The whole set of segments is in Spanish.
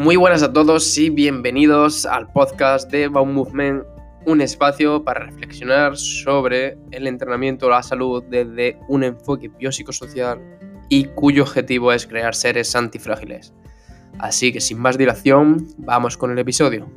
Muy buenas a todos y bienvenidos al podcast de Baum Movement, un espacio para reflexionar sobre el entrenamiento o la salud desde un enfoque biopsicosocial y cuyo objetivo es crear seres antifrágiles. Así que sin más dilación, vamos con el episodio.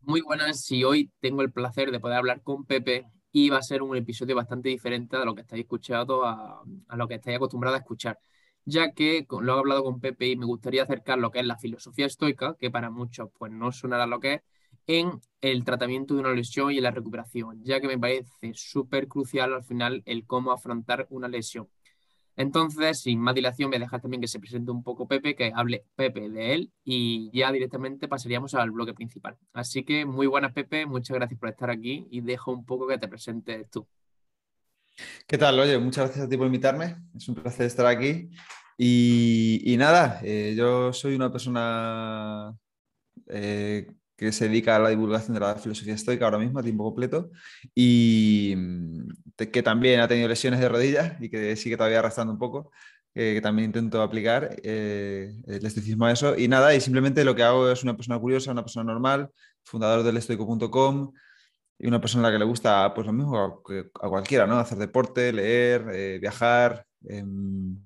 Muy buenas y hoy tengo el placer de poder hablar con Pepe y va a ser un episodio bastante diferente de lo que estáis escuchando a, lo que estáis acostumbrados a escuchar, ya que lo he hablado con Pepe y me gustaría acercar lo que es la filosofía estoica, que para muchos pues no sonará lo que es, en el tratamiento de una lesión y en la recuperación, ya que me parece súper crucial al final el cómo afrontar una lesión. Entonces, sin más dilación, me dejas también que se presente un poco Pepe, que hable Pepe de él y ya directamente pasaríamos al bloque principal. Así que muy buenas, Pepe, muchas gracias por estar aquí y dejo un poco que te presentes tú. ¿Qué tal? Oye, muchas gracias a ti por invitarme. Es un placer estar aquí. Y, nada, eh, yo soy una persona eh, que se dedica a la divulgación de la filosofía estoica ahora mismo a tiempo completo y mm, que también ha tenido lesiones de rodillas y que sigue todavía arrastrando un poco, que también intento aplicar eh, el estoicismo a eso. Y nada, y simplemente lo que hago es una persona curiosa, una persona normal, fundador del estoico.com y una persona a la que le gusta pues lo mismo a, cualquiera, ¿no? Hacer deporte, leer, eh, viajar, em,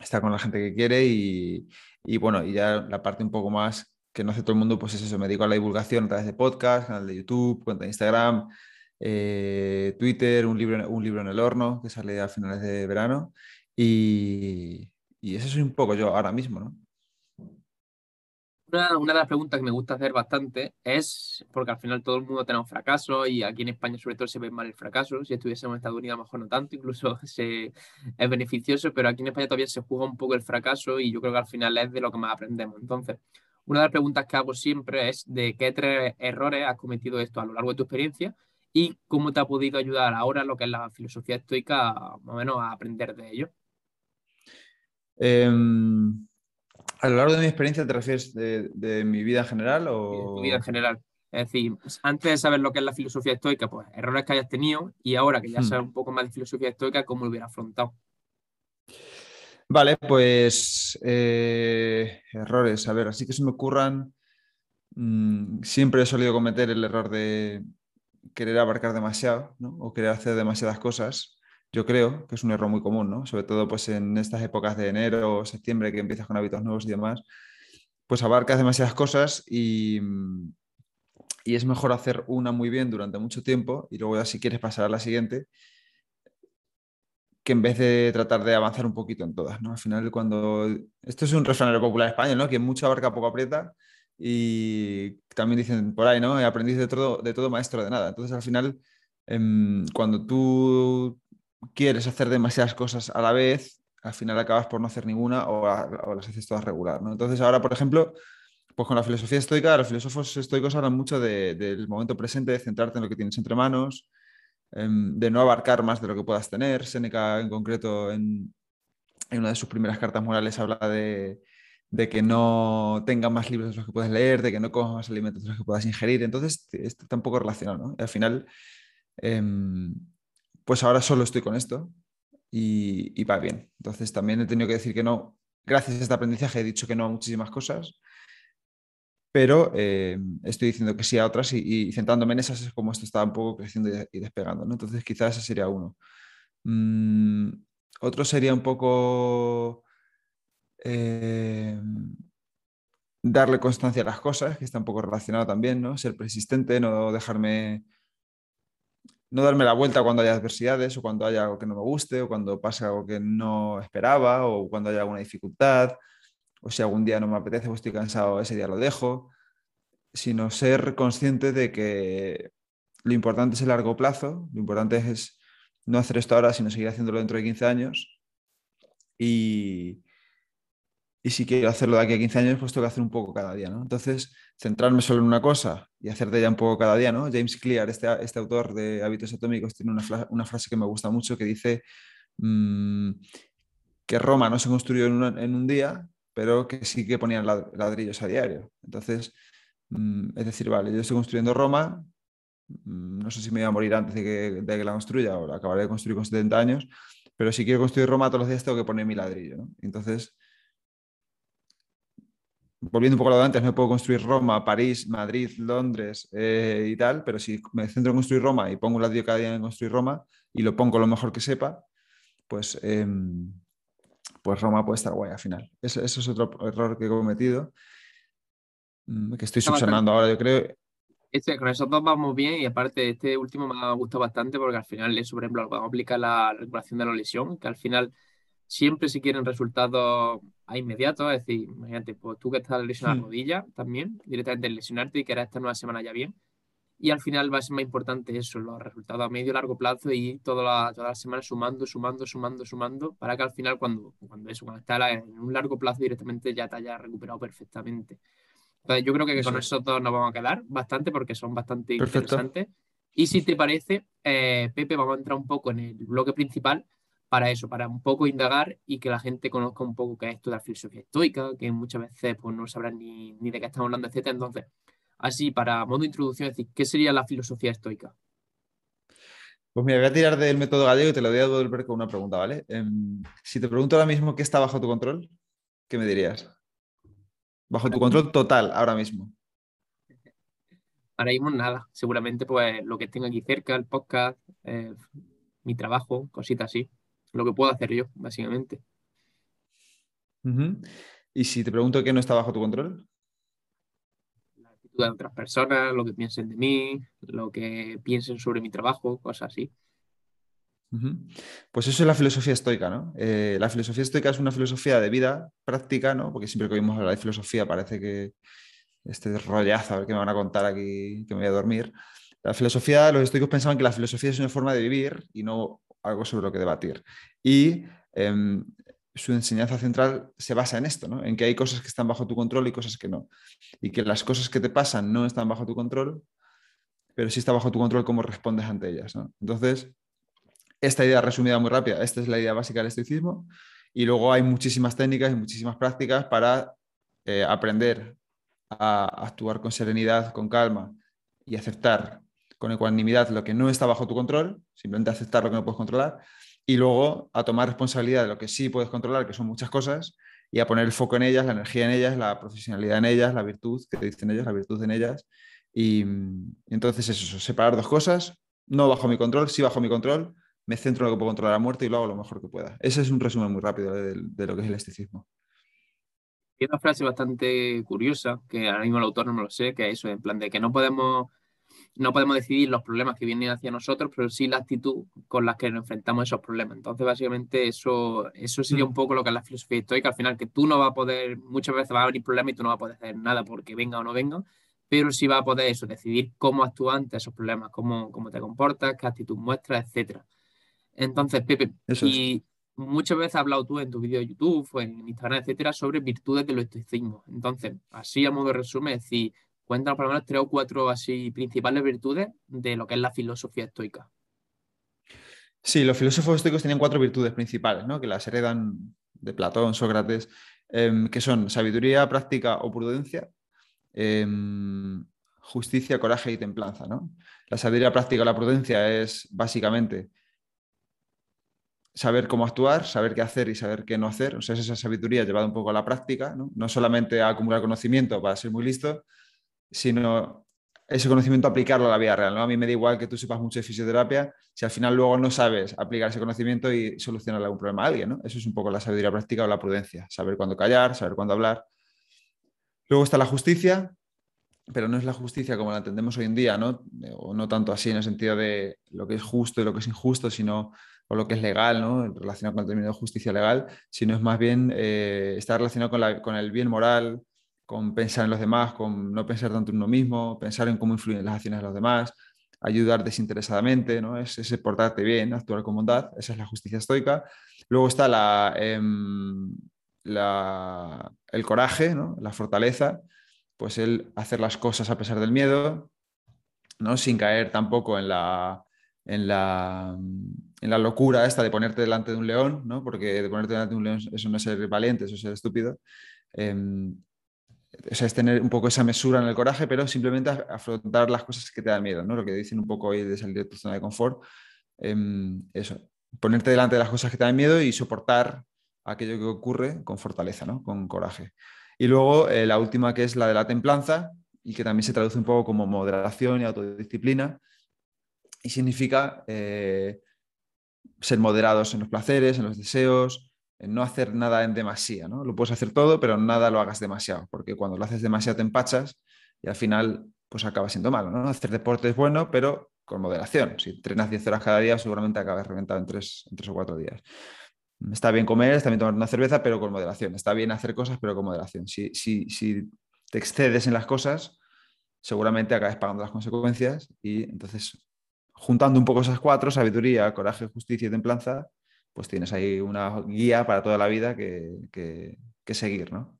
estar con la gente que quiere y, y bueno, y ya la parte un poco más que no hace todo el mundo, pues es eso, me dedico a la divulgación a través de podcast, canal de YouTube, cuenta de Instagram, eh, Twitter, un libro, un libro en el horno que sale a finales de verano. Y, y eso es un poco yo ahora mismo, ¿no? Una, una, de las preguntas que me gusta hacer bastante es, porque al final todo el mundo tenemos fracaso y aquí en España sobre todo se ve mal el fracaso, si estuviésemos en Estados Unidos a lo mejor no tanto, incluso se, es beneficioso, pero aquí en España todavía se juega un poco el fracaso y yo creo que al final es de lo que más aprendemos. Entonces, una de las preguntas que hago siempre es de qué tres errores has cometido esto a lo largo de tu experiencia y cómo te ha podido ayudar ahora lo que es la filosofía estoica, más o menos, a aprender de ello. Em, a lo largo de mi experiencia, ¿te refieres de, mi vida en general? O... De tu vida en general. Es decir, antes de saber lo que es la filosofía estoica, pues errores que hayas tenido y ahora que ya hmm. sabes un poco más de filosofía estoica, ¿cómo lo hubieras afrontado? Vale, pues eh, errores. A ver, así que se me ocurran. Mm, siempre he solido cometer el error de querer abarcar demasiado, ¿no? O querer hacer demasiadas cosas. Yo creo que es un error muy común, ¿no? Sobre todo pues en estas épocas de enero o septiembre que empiezas con hábitos nuevos y demás, pues abarcas demasiadas cosas y, y es mejor hacer una muy bien durante mucho tiempo y luego ya si quieres pasar a la siguiente que en vez de tratar de avanzar un poquito en todas, ¿no? Al final, cuando... Esto es un refranero popular español, ¿no? Que mucho abarca, poco aprieta. Y también dicen por ahí, ¿no? Aprendiz de todo, de todo maestro de nada. Entonces, al final, em, cuando tú quieres hacer demasiadas cosas a la vez, al final acabas por no hacer ninguna o, las haces todas regular, ¿no? Entonces, ahora, por ejemplo, pues con la filosofía estoica, los filósofos estoicos hablan mucho del momento presente, de centrarte en lo que tienes entre manos, de no abarcar más de lo que puedas tener. Séneca en concreto en, una de sus primeras cartas morales habla de, que no tengas más libros de los que puedes leer, de que no comas más alimentos de los que puedas ingerir. Entonces, esto está un poco relacionado, al final, em, pues ahora solo estoy con esto y, y, va bien. Entonces, también he tenido que decir que no. Gracias a este aprendizaje he dicho que no a muchísimas cosas pero eh, estoy diciendo que sí a otras y, centrándome en esas es como esto está un poco creciendo y, despegando. ¿no? Entonces quizás ese sería uno. Mm, otro sería un poco eh, darle constancia a las cosas, que está un poco relacionado también, ¿no? ser persistente, no dejarme, no darme la vuelta cuando haya adversidades o cuando haya algo que no me guste o cuando pase algo que no esperaba o cuando haya alguna dificultad o si algún día no me apetece o estoy cansado, ese día lo dejo, sino ser consciente de que lo importante es el largo plazo, lo importante es no hacer esto ahora, sino seguir haciéndolo dentro de 15 años. Y, y si quiero hacerlo de aquí a 15 años, pues tengo que hacer un poco cada día, ¿no? Entonces, centrarme solo en una cosa y hacer de ella un poco cada día, ¿no? James Clear, este, este autor de Hábitos Atómicos, tiene una, una, frase que me gusta mucho que dice mm, que Roma no se construyó en, en un día, pero que sí que ponían ladrillos a diario. Entonces, mm, es decir, vale, yo estoy construyendo Roma, mm, no sé si me voy a morir antes de que, de que la construya o la acabaré de construir con 70 años, pero si quiero construir Roma todos los días tengo que poner mi ladrillo. Entonces, volviendo un poco a lo de antes, no puedo construir Roma, París, Madrid, Londres eh, y tal, pero si me centro en construir Roma y pongo un ladrillo cada día en construir Roma y lo pongo lo mejor que sepa, pues, em, pues Roma puede estar guay al final. Eso, es otro error que he cometido, mm, que estoy subsanando ahora, yo creo. Este, con esos dos vamos bien y aparte este último me ha gustado bastante porque al final eso, por ejemplo, vamos a aplicar la regulación de la lesión, que al final siempre se quieren resultados a inmediatos, es decir, imagínate, pues tú que estás lesionado la hmm. rodilla también, directamente lesionarte y quieras estar una semana ya bien. Y al final va a ser más importante eso, los resultados a medio y largo plazo y toda la, toda la semana sumando, sumando, sumando, sumando, para que al final cuando, cuando eso, cuando está en un largo plazo directamente ya te haya recuperado perfectamente. Entonces yo creo que con esos dos nos vamos a quedar bastante porque son bastante interesantes. Y si te parece, eh, Pepe, vamos a entrar un poco en el bloque principal para eso, para un poco indagar y que la gente conozca un poco qué es esto de la filosofía estoica, que muchas veces pues, no sabrán ni, ni de qué estamos hablando, etc. Entonces, así, para modo de introducción, es decir, ¿qué sería la filosofía estoica? Pues mira, voy a tirar del método gallego y te lo voy a devolver con una pregunta, ¿vale? Em, si te pregunto ahora mismo qué está bajo tu control, ¿qué me dirías? Bajo tu control total, ahora mismo. Ahora mismo nada. Seguramente pues lo que tengo aquí cerca, el podcast, eh, mi trabajo, cositas así lo que puedo hacer yo, básicamente. Y si te pregunto qué no está bajo tu control. De otras personas, lo que piensen de mí, lo que piensen sobre mi trabajo, cosas así. Pues eso es la filosofía estoica, ¿no? Eh, la filosofía estoica es una filosofía de vida práctica, ¿no? Porque siempre que oímos hablar de filosofía parece que este rollazo, a ver qué me van a contar aquí, que me voy a dormir. La filosofía, los estoicos pensaban que la filosofía es una forma de vivir y no algo sobre lo que debatir. Y em, su enseñanza central se basa en esto, ¿no? en que hay cosas que están bajo tu control y cosas que no. Y que las cosas que te pasan no están bajo tu control, pero sí está bajo tu control cómo respondes ante ellas. Entonces, esta idea resumida muy rápida, esta es la idea básica del estoicismo. Y luego hay muchísimas técnicas y muchísimas prácticas para eh, aprender a actuar con serenidad, con calma y aceptar con ecuanimidad lo que no está bajo tu control, simplemente aceptar lo que no puedes controlar, y luego a tomar responsabilidad de lo que sí puedes controlar, que son muchas cosas, y a poner el foco en ellas, la energía en ellas, la profesionalidad en ellas, la virtud que te dicen ellas, la virtud en ellas. Y, entonces eso, separar dos cosas, no bajo mi control, sí bajo mi control, me centro en lo que puedo controlar a muerte y lo hago lo mejor que pueda. Ese es un resumen muy rápido de, de lo que es el esticismo. Hay una frase bastante curiosa, que ahora mismo el autor no me lo sé, que es eso, en plan de que no podemos no podemos decidir los problemas que vienen hacia nosotros, pero sí la actitud con la que nos enfrentamos a esos problemas. Entonces, básicamente, eso, eso sería mm. un poco lo que es la filosofía estoica. Al final, que tú no vas a poder, muchas veces va a venir problemas y tú no vas a poder hacer nada porque venga o no venga, pero sí vas a poder eso, decidir cómo actúas ante esos problemas, cómo, cómo te comportas, qué actitud muestras, etcétera. Entonces, Pepe, y muchas veces has hablado tú en tu vídeo de YouTube en Instagram, etcétera, sobre virtudes de los estoicismo. Entonces, así a modo de resumen, es decir, Cuéntanos por lo menos tres o cuatro así principales virtudes de lo que es la filosofía estoica. Sí, los filósofos estoicos tenían cuatro virtudes principales, ¿no? que las heredan de Platón, Sócrates, em, que son sabiduría, práctica o prudencia, em, justicia, coraje y templanza. La sabiduría práctica o la prudencia es básicamente saber cómo actuar, saber qué hacer y saber qué no hacer. O sea, es esa sabiduría llevada un poco a la práctica, no, no solamente a acumular conocimiento para ser muy listo, sino ese conocimiento aplicarlo a la vida real. ¿no? A mí me da igual que tú sepas mucho de fisioterapia si al final luego no sabes aplicar ese conocimiento y solucionar algún problema a alguien. ¿no? Eso es un poco la sabiduría práctica o la prudencia, saber cuándo callar, saber cuándo hablar. Luego está la justicia, pero no es la justicia como la entendemos hoy en día, ¿no? o no tanto así en el sentido de lo que es justo y lo que es injusto, sino o lo que es legal, ¿no? relacionado con el término de justicia legal, sino es más bien eh, está relacionado con, con el bien moral, con pensar en los demás, con no pensar tanto en uno mismo, pensar en cómo influyen las acciones de los demás, ayudar desinteresadamente, ¿no? es ese portarte bien, actuar con bondad, esa es la justicia estoica. Luego está la, em, el coraje, ¿no? la fortaleza, pues el hacer las cosas a pesar del miedo, ¿no? sin caer tampoco en la, en la, en la locura esta de ponerte delante de un león, ¿no? porque de ponerte delante de un león eso no es ser valiente, eso es ser estúpido. Em, o sea, es tener un poco esa mesura en el coraje, pero simplemente afrontar las cosas que te dan miedo, ¿no? Lo que dicen un poco hoy de salir de tu zona de confort. Em, eso. ponerte delante de las cosas que te dan miedo y soportar aquello que ocurre con fortaleza, ¿no? con coraje. Y luego eh, la última que es la de la templanza y que también se traduce un poco como moderación y autodisciplina y significa eh, ser moderados en los placeres, en los deseos, no hacer nada en demasía. ¿no? Lo puedes hacer todo, pero nada lo hagas demasiado, porque cuando lo haces demasiado te empachas y al final pues acaba siendo malo. ¿no? Hacer deporte es bueno, pero con moderación. Si entrenas 10 horas cada día, seguramente acabas reventado en 3, en tres o 4 días. Está bien comer, está bien tomar una cerveza, pero con moderación. Está bien hacer cosas, pero con moderación. Si, si, si te excedes en las cosas, seguramente acabes pagando las consecuencias y entonces, juntando un poco esas cuatro, sabiduría, coraje, justicia y templanza, pues tienes ahí una guía para toda la vida que, que, que seguir, ¿no?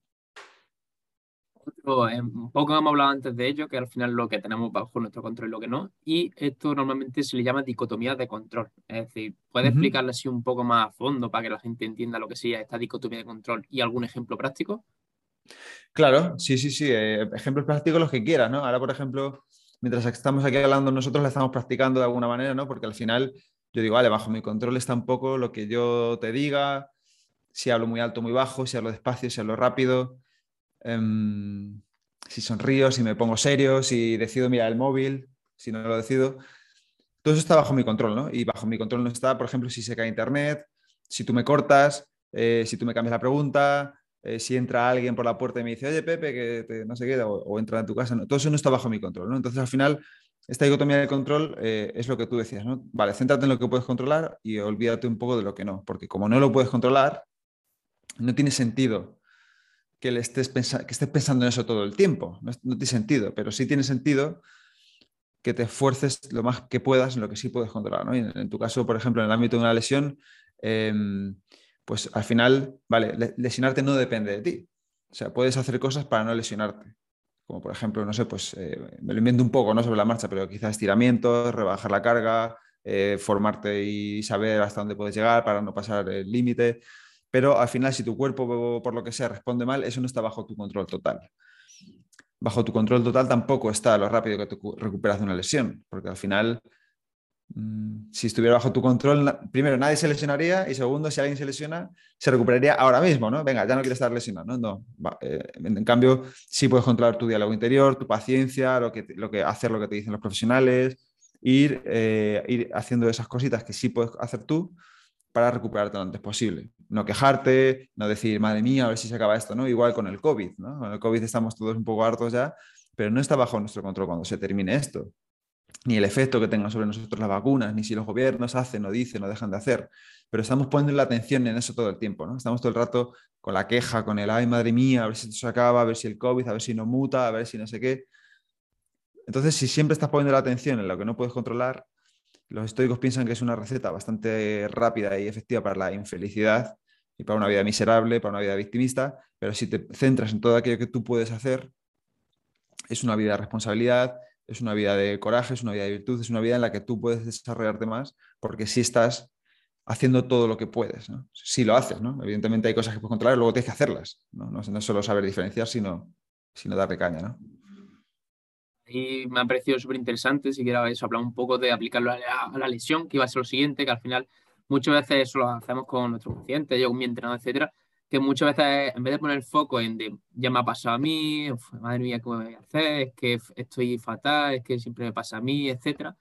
Eh, un poco hemos hablado antes de ello, que al final lo que tenemos bajo nuestro control y lo que no. Y esto normalmente se le llama dicotomía de control. Es decir, ¿puedes explicarle así un poco más a fondo para que la gente entienda lo que sea esta dicotomía de control y algún ejemplo práctico? Claro, sí, sí, sí. Eh, ejemplos prácticos los que quieras, ¿no? Ahora, por ejemplo, mientras estamos aquí hablando nosotros, la estamos practicando de alguna manera, ¿no? Porque al final yo digo, vale, bajo mi control está un poco lo que yo te diga, si hablo muy alto, muy bajo, si hablo despacio, si hablo rápido. Em, si sonrío, si me pongo serio, si decido mirar el móvil, si no lo decido. Todo eso está bajo mi control, ¿no? Y bajo mi control no está, por ejemplo, si se cae internet, si tú me cortas, eh, si tú me cambias la pregunta, eh, si entra alguien por la puerta y me dice, oye, Pepe, que no sé qué, o, entra en tu casa. Todo eso no está bajo mi control, ¿no? Entonces, al final, esta dicotomía de control eh, es lo que tú decías, ¿no? Vale, céntrate en lo que puedes controlar y olvídate un poco de lo que no, porque como no lo puedes controlar, no tiene sentido que, le estés, que estés pensando en eso todo el tiempo. No, tiene sentido, pero sí tiene sentido que te esfuerces lo más que puedas en lo que sí puedes controlar. ¿no? en, tu caso, por ejemplo, en el ámbito de una lesión, em, pues al final, vale, lesionarte no depende de ti. O sea, puedes hacer cosas para no lesionarte. Como por ejemplo, no sé, pues eh, me lo invento un poco, no sobre la marcha, pero quizás estiramientos, rebajar la carga, eh, formarte y saber hasta dónde puedes llegar para no pasar el límite pero al final si tu cuerpo por lo que sea responde mal, eso no está bajo tu control total. Bajo tu control total tampoco está lo rápido que recuperas de una lesión, porque al final, si estuviera bajo tu control, primero, nadie se lesionaría y segundo, si alguien se lesiona, se recuperaría ahora mismo, ¿no? Venga, ya no quieres estar lesionado, ¿no? Eh, en cambio, sí puedes controlar tu diálogo interior, tu paciencia, lo que, hacer lo que te dicen los profesionales, ir, eh, ir haciendo esas cositas que sí puedes hacer tú para recuperarte lo antes posible. No quejarte, no decir, madre mía, a ver si se acaba esto, ¿no? Igual con el COVID, ¿no? Con el COVID estamos todos un poco hartos ya, pero no está bajo nuestro control cuando se termine esto. Ni el efecto que tengan sobre nosotros las vacunas, ni si los gobiernos hacen o dicen o dejan de hacer. Pero estamos poniendo la atención en eso todo el tiempo, ¿no? Estamos todo el rato con la queja, con el, ay, madre mía, a ver si esto se acaba, a ver si el COVID, a ver si no muta, a ver si no sé qué. Entonces, si siempre estás poniendo la atención en lo que no puedes controlar, los estoicos piensan que es una receta bastante rápida y efectiva para la infelicidad y para una vida miserable, para una vida victimista, pero si te centras en todo aquello que tú puedes hacer, es una vida de responsabilidad, es una vida de coraje, es una vida de virtud, es una vida en la que tú puedes desarrollarte más porque si estás haciendo todo lo que puedes. ¿no? Si lo haces, ¿no? Evidentemente hay cosas que puedes controlar luego tienes que hacerlas. No, no, solo saber diferenciar, sino, sino darle caña. ¿no? Y me ha parecido súper interesante, si quieres hablar un poco de aplicarlo a la, lesión, que iba a ser lo siguiente, que al final muchas veces eso lo hacemos con nuestros pacientes, yo con mi entrenador, etcétera, que muchas veces en vez de poner el foco en de, ya me ha pasado a mí, madre mía, ¿qué voy a hacer? Es que estoy fatal, es que siempre me pasa a mí, etcétera,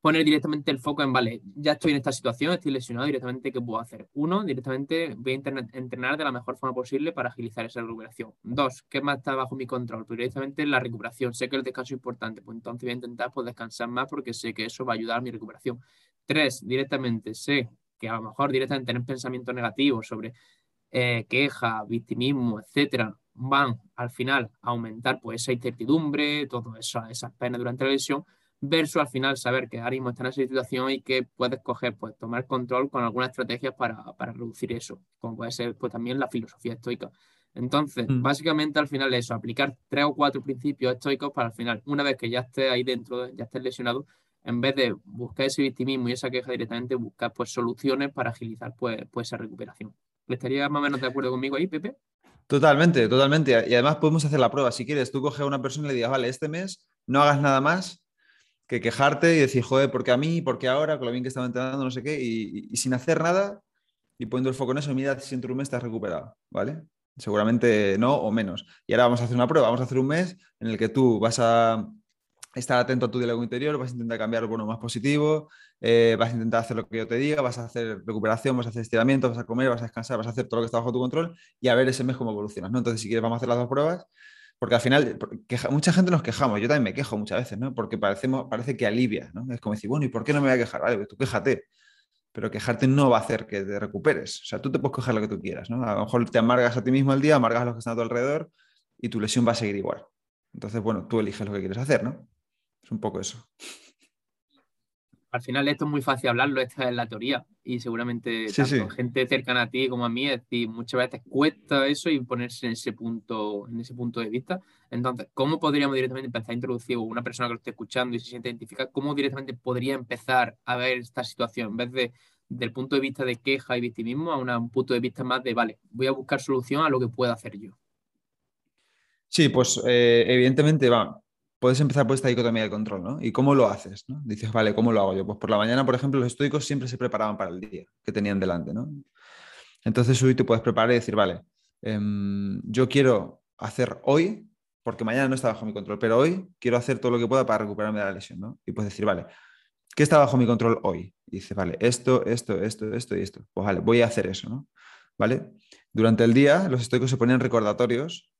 poner directamente el foco en, vale, ya estoy en esta situación, estoy lesionado directamente, ¿qué puedo hacer? Uno, directamente voy a entrenar de la mejor forma posible para agilizar esa recuperación. Dos, ¿qué más está bajo mi control? Pues directamente la recuperación. Sé que el descanso es importante, pues entonces voy a intentar pues, descansar más porque sé que eso va a ayudar a mi recuperación. Tres, directamente sé que a lo mejor directamente tener pensamientos negativos sobre eh, queja, victimismo, etcétera, van al final a aumentar pues esa incertidumbre, todas esas penas durante la lesión versus al final saber que ahora mismo está en esa situación y que puedes coger, pues tomar control con algunas estrategias para, para reducir eso, como puede ser pues también la filosofía estoica. Entonces, mm. básicamente al final eso, aplicar tres o cuatro principios estoicos para al final, una vez que ya estés ahí dentro, ya estés lesionado, en vez de buscar ese victimismo y esa queja directamente, buscar pues soluciones para agilizar pues, pues esa recuperación. ¿Estarías más o menos de acuerdo conmigo ahí, Pepe? Totalmente, totalmente. Y además podemos hacer la prueba. Si quieres, tú coges a una persona y le digas, vale, este mes no hagas nada más que quejarte y decir, joder, ¿por qué a mí? ¿Por qué ahora? Con lo bien que estaba entrenando, no sé qué, y, sin hacer nada y poniendo el foco en eso, mira si en un mes estás recuperado, ¿vale? Seguramente no o menos. Y ahora vamos a hacer una prueba, vamos a hacer un mes en el que tú vas a estar atento a tu diálogo interior, vas a intentar cambiar por más positivo, eh, vas a intentar hacer lo que yo te diga, vas a hacer recuperación, vas a hacer estiramiento, vas a comer, vas a descansar, vas a hacer todo lo que está bajo tu control y a ver ese mes cómo evolucionas, ¿no? Entonces, si quieres, vamos a hacer las dos pruebas porque al final, mucha gente nos quejamos, yo también me quejo muchas veces, ¿no? Porque parecemos, parece que alivia, ¿no? Es como decir, bueno, ¿y por qué no me voy a quejar? Vale, pues tú quéjate, pero quejarte no va a hacer que te recuperes. O sea, tú te puedes quejar lo que tú quieras, ¿no? A lo mejor te amargas a ti mismo el día, amargas a los que están a tu alrededor y tu lesión va a seguir igual. Entonces, bueno, tú eliges lo que quieres hacer, ¿no? Es un poco eso. Al final esto es muy fácil hablarlo, esta es la teoría. Y seguramente tanto gente cercana a ti como a mí, es decir, muchas veces cuesta eso y ponerse en ese punto, en ese punto de vista. Entonces, ¿cómo podríamos directamente empezar a introducir una persona que lo esté escuchando y se siente identificada, cómo directamente podría empezar a ver esta situación en vez de del punto de vista de queja y victimismo a un punto de vista más de, vale, voy a buscar solución a lo que pueda hacer yo? Sí, pues eh, evidentemente va, puedes empezar por esta dicotomía de control, ¿no? ¿Y cómo lo haces? ¿no? Dices, vale, ¿cómo lo hago yo? Pues por la mañana, por ejemplo, los estoicos siempre se preparaban para el día que tenían delante, ¿no? Entonces hoy te puedes preparar y decir, vale, em, yo quiero hacer hoy, porque mañana no está bajo mi control, pero hoy quiero hacer todo lo que pueda para recuperarme de la lesión, ¿no? Y puedes decir, vale, ¿qué está bajo mi control hoy? Y dices, vale, esto, esto, esto, esto y esto. Pues vale, voy a hacer eso, ¿no? ¿Vale? Durante el día, los estoicos se ponían recordatorios,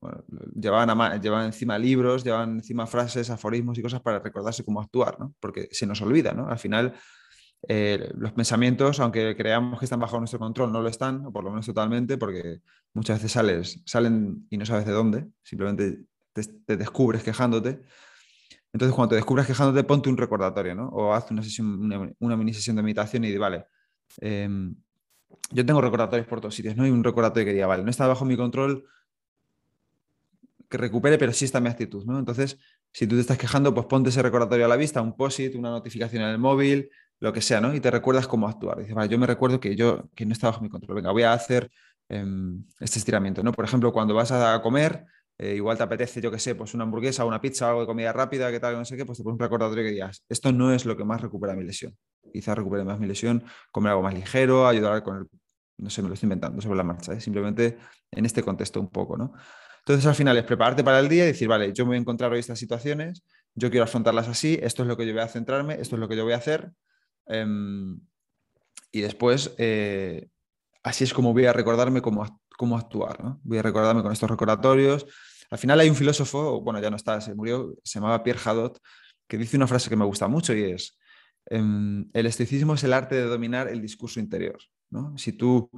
llevaban, llevaban, encima libros, llevaban encima frases, aforismos y cosas para recordarse cómo actuar, ¿no? porque se nos olvida. ¿no? Al final, eh, los pensamientos, aunque creamos que están bajo nuestro control, no lo están, o por lo menos totalmente, porque muchas veces sales, salen y no sabes de dónde, simplemente te, descubres quejándote. Entonces, cuando te descubres quejándote, ponte un recordatorio, ¿no? O haz una, sesión, una, mini sesión de meditación y di, vale, em, yo tengo recordatorios por todos sitios, ¿no? hay un recordatorio que diga, vale, no está bajo mi control que recupere, pero sí está mi actitud, ¿no? Entonces, si tú te estás quejando, pues ponte ese recordatorio a la vista, un post-it, una notificación en el móvil, lo que sea, ¿no? Y te recuerdas cómo actuar. Dices, vale, yo me recuerdo que yo, que no está bajo mi control, venga, voy a hacer em, este estiramiento, ¿no? Por ejemplo, cuando vas a comer, eh, igual te apetece, yo qué sé, pues una hamburguesa, una pizza, algo de comida rápida, que tal, no sé qué, pues te pones un recordatorio que digas, esto no es lo que más recupera mi lesión. Quizás recupere más mi lesión, comer algo más ligero, ayudar con el, no sé, me lo estoy inventando sobre la marcha, ¿eh? simplemente en este contexto un poco, ¿no? Entonces al final es prepararte para el día y decir, vale, yo me voy a encontrar hoy estas situaciones, yo quiero afrontarlas así, esto es lo que yo voy a centrarme, esto es lo que yo voy a hacer. Em, y después, eh, así es como voy a recordarme cómo, cómo actuar. Voy a recordarme con estos recordatorios, al final hay un filósofo, bueno, ya no está, se murió, se llamaba Pierre Hadot, que dice una frase que me gusta mucho y es, em, el estoicismo es el arte de dominar el discurso interior. ¿no? Si tú,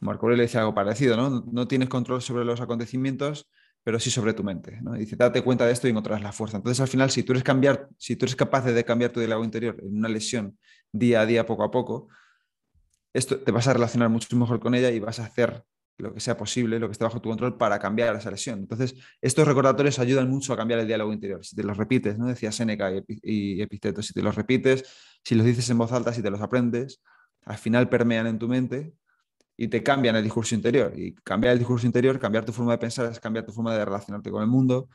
Marco Aurelio dice algo parecido, ¿no? no tienes control sobre los acontecimientos, pero sí sobre tu mente. ¿no? Dice, date cuenta de esto y encontrarás la fuerza. Entonces, al final, si tú eres, cambiar, si tú eres capaz de cambiar tu diálogo interior en una lesión día a día, poco a poco, esto te vas a relacionar mucho mejor con ella y vas a hacer lo que sea posible, lo que esté bajo tu control para cambiar esa lesión. Entonces, estos recordatorios ayudan mucho a cambiar el diálogo interior. Si te los repites, ¿no? Decía Seneca y, Episteto, si te los repites, si los dices en voz alta, si te los aprendes, al final permean en tu mente y te cambian el discurso interior. Y cambiar el discurso interior, cambiar tu forma de pensar, es cambiar tu forma de relacionarte con el mundo,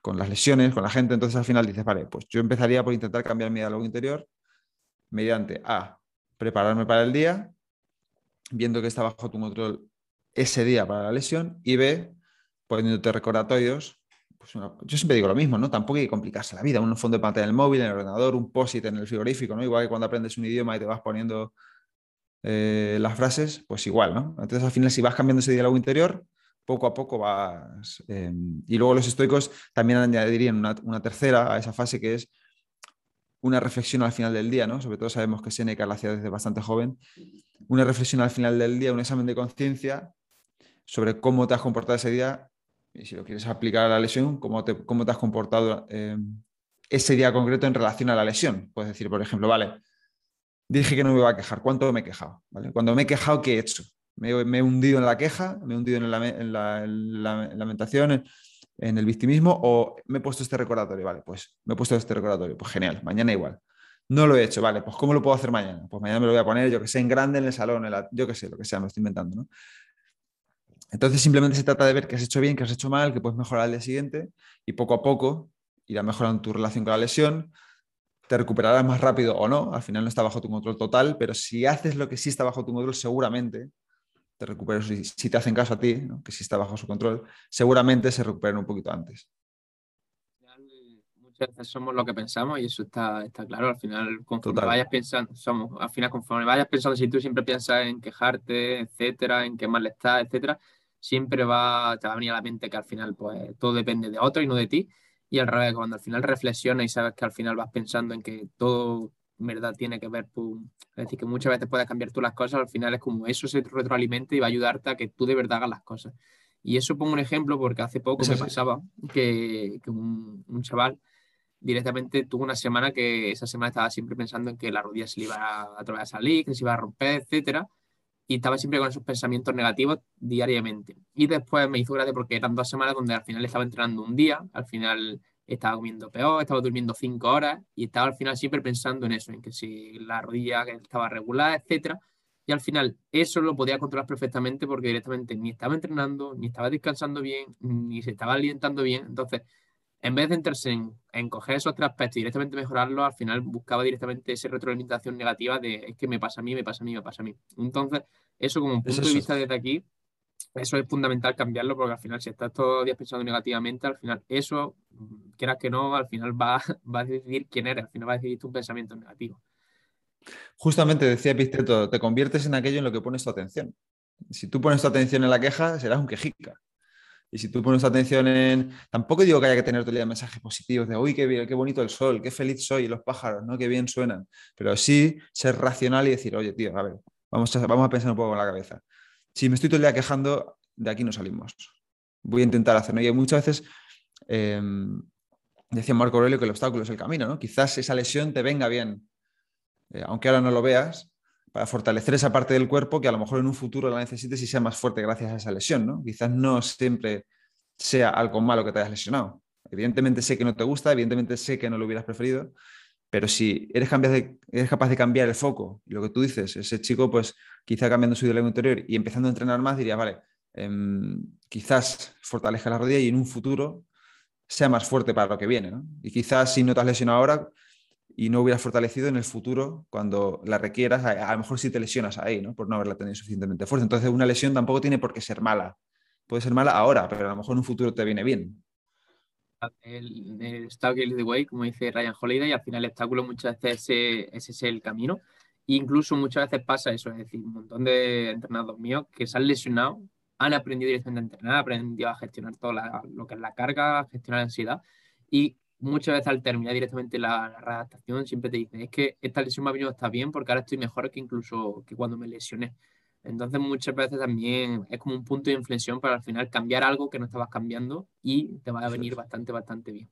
con las lesiones, con la gente. Entonces, al final dices, vale, pues yo empezaría por intentar cambiar mi diálogo interior mediante A, prepararme para el día, viendo que está bajo tu control ese día para la lesión y B, poniéndote recordatorios. Pues yo siempre digo lo mismo, ¿no? Tampoco hay que complicarse la vida. Un fondo de pantalla en el móvil, en el ordenador, un post-it en el frigorífico, ¿no? Igual que cuando aprendes un idioma y te vas poniendo eh, las frases, pues igual, ¿no? Entonces al final si vas cambiando ese diálogo interior, poco a poco vas... Em, y luego los estoicos también añadirían una, una, tercera a esa fase que es una reflexión al final del día, ¿no? Sobre todo sabemos que Seneca la hacía desde bastante joven. Una reflexión al final del día, un examen de conciencia sobre cómo te has comportado ese día y si lo quieres aplicar a la lesión, cómo te, cómo te has comportado eh, ese día concreto en relación a la lesión. Puedes decir, por ejemplo, vale, dije que no me iba a quejar, ¿cuánto me he quejado? ¿Vale? Cuando me he quejado, ¿qué he hecho? Me, he hundido en la queja, me he hundido en la, lamentación, en, el victimismo o me he puesto este recordatorio, vale, pues me he puesto este recordatorio, pues genial, mañana igual. No lo he hecho, vale, pues ¿cómo lo puedo hacer mañana? Pues mañana me lo voy a poner, yo que sé, en grande en el salón, yo que sé, lo que sea, me estoy inventando, ¿no? Entonces simplemente se trata de ver qué has hecho bien, qué has hecho mal, qué puedes mejorar al día siguiente y poco a poco irá mejorando tu relación con la lesión, te recuperarás más rápido o no, al final no está bajo tu control total, pero si haces lo que sí está bajo tu control, seguramente te recuperas, si, te hacen caso a ti, que sí está bajo su control, seguramente se recuperen un poquito antes. Muchas veces somos lo que pensamos y eso está, está claro. Al final, conforme vayas pensando, somos, al final, conforme vayas pensando, si tú siempre piensas en quejarte, etcétera, en qué mal estás, etcétera, siempre va, te va a venir a la mente que al final, pues todo depende de otro y no de ti. Y al revés, cuando al final reflexionas y sabes que al final vas pensando en que todo verdad tiene que ver, pues, es decir, que muchas veces puedes cambiar tú las cosas, al final es como eso se retroalimenta y va a ayudarte a que tú de verdad hagas las cosas. Y eso pongo un ejemplo porque hace poco me pasaba que, que un, un, chaval directamente tuvo una semana que esa semana estaba siempre pensando en que la rodilla se le iba a, a, a salir, que se iba a romper, etcétera y estaba siempre con esos pensamientos negativos diariamente. Y después me hizo gracia porque eran dos semanas donde al final estaba entrenando un día, al final estaba comiendo peor, estaba durmiendo cinco horas y estaba al final siempre pensando en eso, en que si la rodilla estaba regular, etcétera. Y al final eso lo podía controlar perfectamente porque directamente ni estaba entrenando, ni estaba descansando bien, ni se estaba alimentando bien. Entonces, en vez de entrarse en, coger esos tres aspectos y directamente mejorarlos, al final buscaba directamente esa retroalimentación negativa de es que me pasa a mí, me pasa a mí, me pasa a mí. Entonces, eso como un punto de vista desde aquí, eso es fundamental cambiarlo porque al final si estás todos los días pensando negativamente, al final eso, quieras que no, al final va, va a decidir quién eres, al final va a decidir tu pensamiento negativo. Justamente decía Pisteto, te conviertes en aquello en lo que pones tu atención. Si tú pones tu atención en la queja, serás un quejica. Y si tú pones atención en... Tampoco digo que haya que tener todo el día mensajes positivos de, uy, qué, qué bonito el sol, qué feliz soy, los pájaros, ¿no? Qué bien suenan. Pero sí ser racional y decir, oye, tío, a ver, vamos a, vamos a pensar un poco con la cabeza. Si me estoy todo el día quejando, de aquí no salimos. Voy a intentar hacerlo. Y muchas veces, em, decía Marco Aurelio que el obstáculo es el camino, ¿no? Quizás esa lesión te venga bien, eh, aunque ahora no lo veas, para fortalecer esa parte del cuerpo que a lo mejor en un futuro la necesites y sea más fuerte gracias a esa lesión, ¿no? Quizás no siempre sea algo malo que te hayas lesionado. Evidentemente sé que no te gusta, evidentemente sé que no lo hubieras preferido, pero si eres, capaz de cambiar el foco, y lo que tú dices, ese chico pues quizá cambiando su diálogo interior y empezando a entrenar más, diría, vale, em, quizás fortalezca la rodilla y en un futuro sea más fuerte para lo que viene, ¿no? Y quizás si no te has lesionado ahora, y no hubieras fortalecido en el futuro cuando la requieras, a, lo mejor si te lesionas ahí, ¿no? Por no haberla tenido suficientemente fuerte. Entonces, una lesión tampoco tiene por qué ser mala. Puede ser mala ahora, pero a lo mejor en un futuro te viene bien. El, el is the way, como dice Ryan Holiday, y al final el obstáculo muchas veces ese, ese es el camino. E incluso muchas veces pasa eso, es decir, un montón de entrenados míos que se han lesionado, han aprendido directamente a entrenar, han aprendido a gestionar todo lo que es la carga, a gestionar la ansiedad, y muchas veces al terminar directamente la, la siempre te dicen, es que esta lesión me ha venido está bien porque ahora estoy mejor que incluso que cuando me lesioné. Entonces muchas veces también es como un punto de inflexión para al final cambiar algo que no estabas cambiando y te va a venir bastante, bastante bien.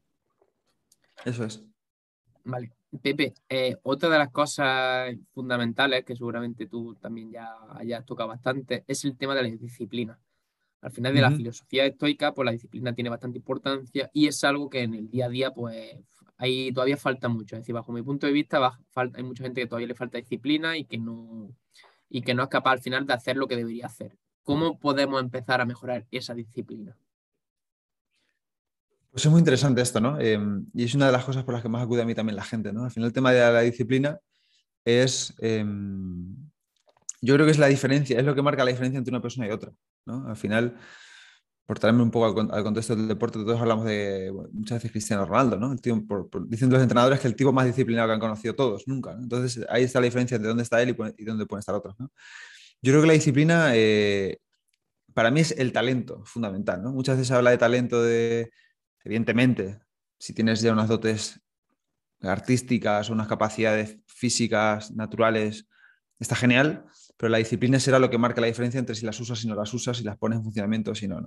Eso es. Vale. Pepe, eh, otra de las cosas fundamentales que seguramente tú también ya hayas tocado bastante es el tema de la disciplina. Al final de la filosofía estoica, pues la disciplina tiene bastante importancia y es algo que en el día a día, pues ahí todavía falta mucho. Es decir, bajo mi punto de vista, hay mucha gente que todavía le falta disciplina y que no, y que no es capaz al final de hacer lo que debería hacer. ¿Cómo podemos empezar a mejorar esa disciplina? Pues es muy interesante esto, ¿no? Em, y es una de las cosas por las que más acude a mí también la gente, ¿no? Al final el tema de la disciplina es, em, yo creo que es la diferencia, es lo que marca la diferencia entre una persona y otra. Al final, por traerme un poco al, contexto del deporte, todos hablamos de muchas veces Cristiano Ronaldo, ¿no? El dicen los entrenadores que el tipo más disciplinado que han conocido todos, nunca. Entonces ahí está la diferencia entre dónde está él y, dónde pueden estar otros. Yo creo que la disciplina, eh, para mí es el talento fundamental. ¿no? Muchas veces se habla de talento de, evidentemente, si tienes ya unas dotes artísticas, unas capacidades físicas, naturales, está genial, pero la disciplina será lo que marca la diferencia entre si las usas y no las usas, si las pones en funcionamiento o si no.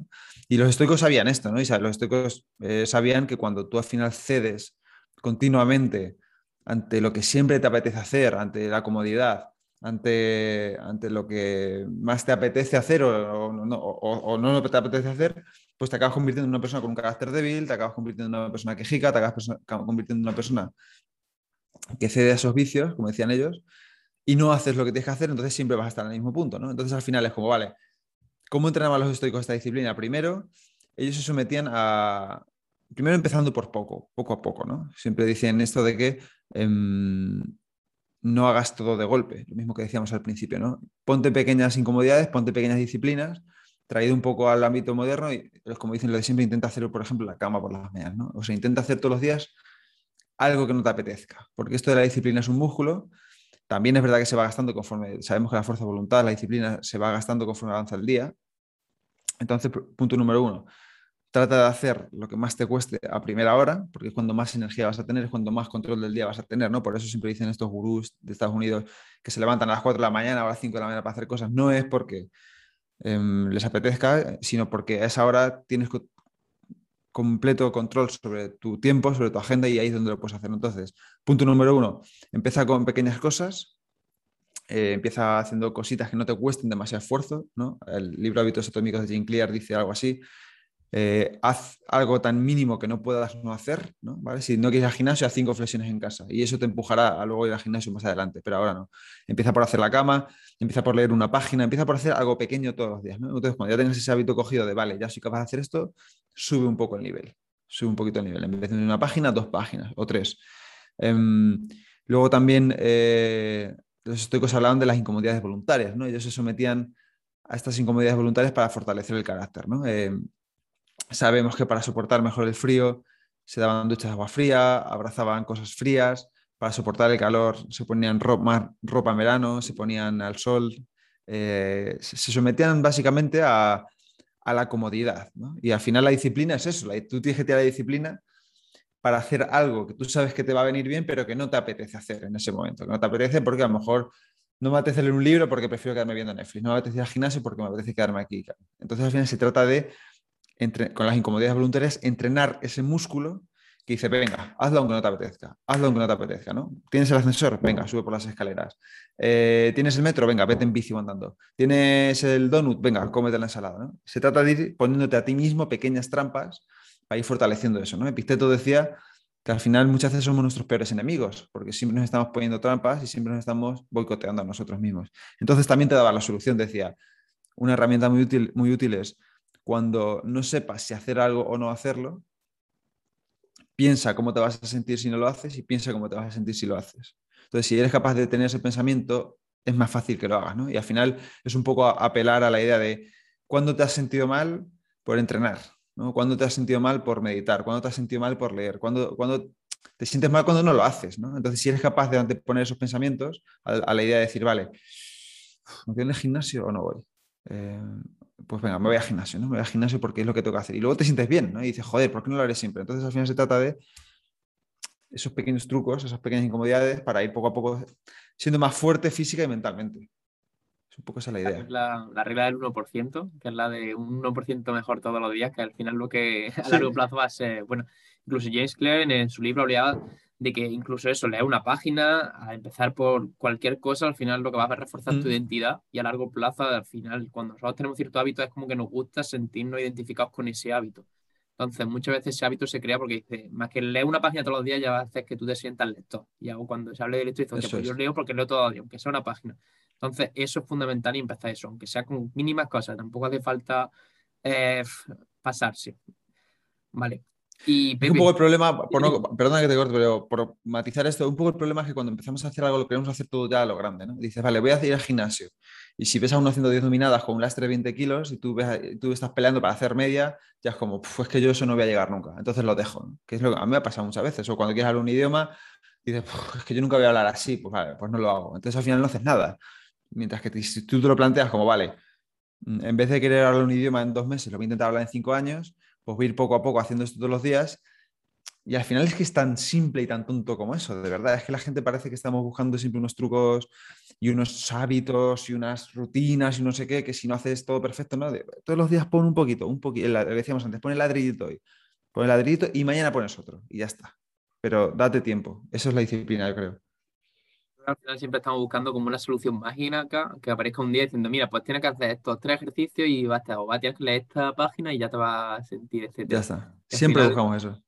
Y los estoicos sabían esto, ¿no? Y los estoicos eh, sabían que cuando tú al final cedes continuamente ante lo que siempre te apetece hacer, ante la comodidad, ante, ante lo que más te apetece hacer o, no, o, no te apetece hacer, pues te acabas convirtiendo en una persona con un carácter débil, te acabas convirtiendo en una persona quejica, te acabas convirtiendo en una persona que cede a esos vicios, como decían ellos, y no haces lo que tienes que hacer, entonces siempre vas a estar en el mismo punto, ¿no? Entonces al final es como, vale, ¿cómo entrenaban los estoicos esta disciplina? Primero, ellos se sometían a, primero empezando por poco, poco a poco, ¿no? Siempre dicen esto de que em, no hagas todo de golpe, lo mismo que decíamos al principio, ¿no? Ponte pequeñas incomodidades, ponte pequeñas disciplinas, traído un poco al ámbito moderno y, como dicen lo de siempre, intenta hacer, por ejemplo, la cama por las mañanas, ¿no? O sea, intenta hacer todos los días algo que no te apetezca, porque esto de la disciplina es un músculo, también es verdad que se va gastando conforme, sabemos que la fuerza de voluntad, la disciplina se va gastando conforme avanza el día. Entonces, punto número uno, trata de hacer lo que más te cueste a primera hora, porque es cuando más energía vas a tener, es cuando más control del día vas a tener, ¿no? Por eso siempre dicen estos gurús de Estados Unidos que se levantan a las 4 de la mañana o a las 5 de la mañana para hacer cosas. No es porque em, les apetezca, sino porque a esa hora tienes completo control sobre tu tiempo, sobre tu agenda y ahí es donde lo puedes hacer. Entonces, punto número uno, empieza con pequeñas cosas, eh, empieza haciendo cositas que no te cuesten demasiado esfuerzo, ¿no? El libro Hábitos Atómicos de Jim Clear dice algo así, eh, haz algo tan mínimo que no puedas no hacer, ¿no? Si no quieres ir al gimnasio, haz cinco flexiones en casa y eso te empujará a luego ir al gimnasio más adelante, pero ahora no. Empieza por hacer la cama, empieza por leer una página, empieza por hacer algo pequeño todos los días. Entonces, cuando ya tengas ese hábito cogido de, vale, ya soy capaz de hacer esto, sube un poco el nivel, sube un poquito el nivel. En vez de una página, dos páginas o tres. Em, luego también eh, los estoicos hablaban de las incomodidades voluntarias, ¿no? Ellos se sometían a estas incomodidades voluntarias para fortalecer el carácter, ¿no? Em, Sabemos que para soportar mejor el frío se daban duchas de agua fría, abrazaban cosas frías, para soportar el calor se ponían ropa, ropa en verano, se ponían al sol, eh, se sometían básicamente a, la comodidad. Y al final la disciplina es eso, tú tienes que tener la disciplina para hacer algo que tú sabes que te va a venir bien, pero que no te apetece hacer en ese momento, que no te apetece porque a lo mejor no me apetece leer un libro porque prefiero quedarme viendo Netflix, no me apetece ir al gimnasio porque me apetece quedarme aquí. Entonces al final se trata de con las incomodidades voluntarias, entrenar ese músculo que dice, venga, hazlo aunque no te apetezca, hazlo aunque no te apetezca, ¿no? ¿Tienes el ascensor? Venga, sube por las escaleras. Eh, ¿Tienes el metro? Venga, vete en bici andando. ¿Tienes el donut? Venga, cómete la ensalada. Se trata de ir poniéndote a ti mismo pequeñas trampas para ir fortaleciendo eso, ¿no? Decía que al final muchas veces somos nuestros peores enemigos, porque siempre nos estamos poniendo trampas y siempre nos estamos boicoteando a nosotros mismos. Entonces también te daba la solución, decía, una herramienta muy útil, muy útil es cuando no sepas si hacer algo o no hacerlo, piensa cómo te vas a sentir si no lo haces y piensa cómo te vas a sentir si lo haces. Entonces, si eres capaz de tener ese pensamiento, es más fácil que lo hagas, ¿no? Y al final es un poco apelar a la idea de cuándo te has sentido mal por entrenar, ¿no? ¿Cuándo te has sentido mal por meditar? ¿Cuándo te has sentido mal por leer? ¿Cuándo, te sientes mal cuando no lo haces, ¿no? Entonces, si eres capaz de poner esos pensamientos a, la idea de decir, vale, ¿me voy al gimnasio o no voy? Eh, pues venga, me voy al gimnasio, ¿no? Me voy al gimnasio porque es lo que tengo que hacer. Y luego te sientes bien, ¿no? Y dices, joder, ¿por qué no lo haré siempre? Entonces al final se trata de esos pequeños trucos, esas pequeñas incomodidades para ir poco a poco siendo más fuerte física y mentalmente. Es un poco esa la idea. La, la regla del 1%, que es la de un 1% mejor todos los días, que al final lo que a largo plazo va a ser, bueno, incluso James Clear en su libro hablaba de que incluso eso, leer una página, a empezar por cualquier cosa, al final lo que va a reforzar tu mm. identidad y a largo plazo, al final, cuando nosotros tenemos cierto hábito, es como que nos gusta sentirnos identificados con ese hábito. Entonces, muchas veces ese hábito se crea porque dice, más que leer una página todos los días, ya va a hacer que tú te sientas lector. Y hago cuando se hable de lector, dice, pues yo leo porque leo todo el día, aunque sea una página. Entonces, eso es fundamental y empezar eso, aunque sea con mínimas cosas, tampoco hace falta eh, pasarse. Vale. Y un poco el problema, perdona que te corte, pero por matizar esto, un poco el problema es que cuando empezamos a hacer algo lo queremos hacer todo ya a lo grande, ¿no? Dices, vale, voy a ir al gimnasio. Y si ves a uno haciendo 10 dominadas con un lastre de 20 kilos y tú, ves, tú estás peleando para hacer media, ya es como, pues que yo eso no voy a llegar nunca. Entonces lo dejo, Que es lo que a mí me ha pasado muchas veces. O cuando quieres hablar un idioma, dices, es que yo nunca voy a hablar así, pues vale, pues no lo hago. Entonces al final no haces nada. Mientras que si tú te lo planteas como, vale, en vez de querer hablar un idioma en dos meses, lo voy a intentar hablar en cinco años, pues voy a ir poco a poco haciendo esto todos los días. Y al final es que es tan simple y tan tonto como eso, de verdad. Es que la gente parece que estamos buscando siempre unos trucos y unos hábitos y unas rutinas y no sé qué, que si no haces todo perfecto, ¿no? todos los días pon un poquito, un poquito, lo decíamos antes, pon el ladrillito hoy, pon el ladrillito y mañana pones otro y ya está. Pero date tiempo, eso es la disciplina, yo creo al final siempre estamos buscando como una solución mágica que aparezca un día diciendo, mira, pues tienes que hacer estos tres ejercicios y basta, o vas a tener que leer esta página y ya te vas a sentir, etc. Ya está. Siempre buscamos eso.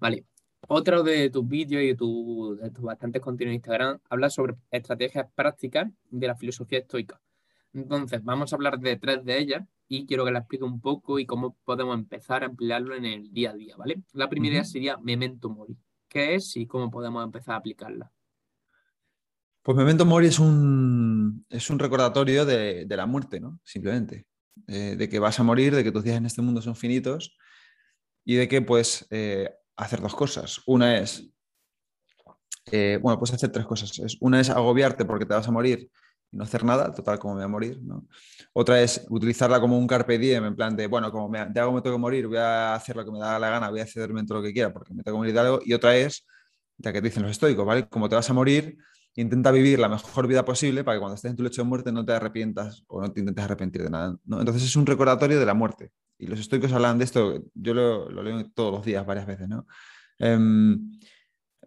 Vale. Otro de tus vídeos y de, tus bastantes contenidos en Instagram habla sobre estrategias prácticas de la filosofía estoica. Entonces, vamos a hablar de tres de ellas y quiero que la explique un poco y cómo podemos empezar a emplearlo en el día a día, ¿vale? La primera sería memento mori. qué es y cómo podemos empezar a aplicarla. Pues Memento Mori es un, es un recordatorio de, la muerte, ¿no? Simplemente. Eh, de que vas a morir, de que tus días en este mundo son finitos y de que puedes eh, hacer dos cosas. Una es, eh, bueno, puedes hacer tres cosas. Una es agobiarte porque te vas a morir y no hacer nada, total, como me voy a morir. Otra es utilizarla como un carpe diem, en plan de, bueno, como me, de algo me tengo que morir, voy a hacer lo que me da la gana, voy a cederme todo lo que quiera porque me tengo que morir de algo. Y otra es, ya que te dicen los estoicos, ¿vale? Como te vas a morir, intenta vivir la mejor vida posible para que cuando estés en tu lecho de muerte no te arrepientas o no te intentes arrepentir de nada. Entonces es un recordatorio de la muerte. Y los estoicos hablan de esto, yo lo, leo todos los días, varias veces. ¿no? Em,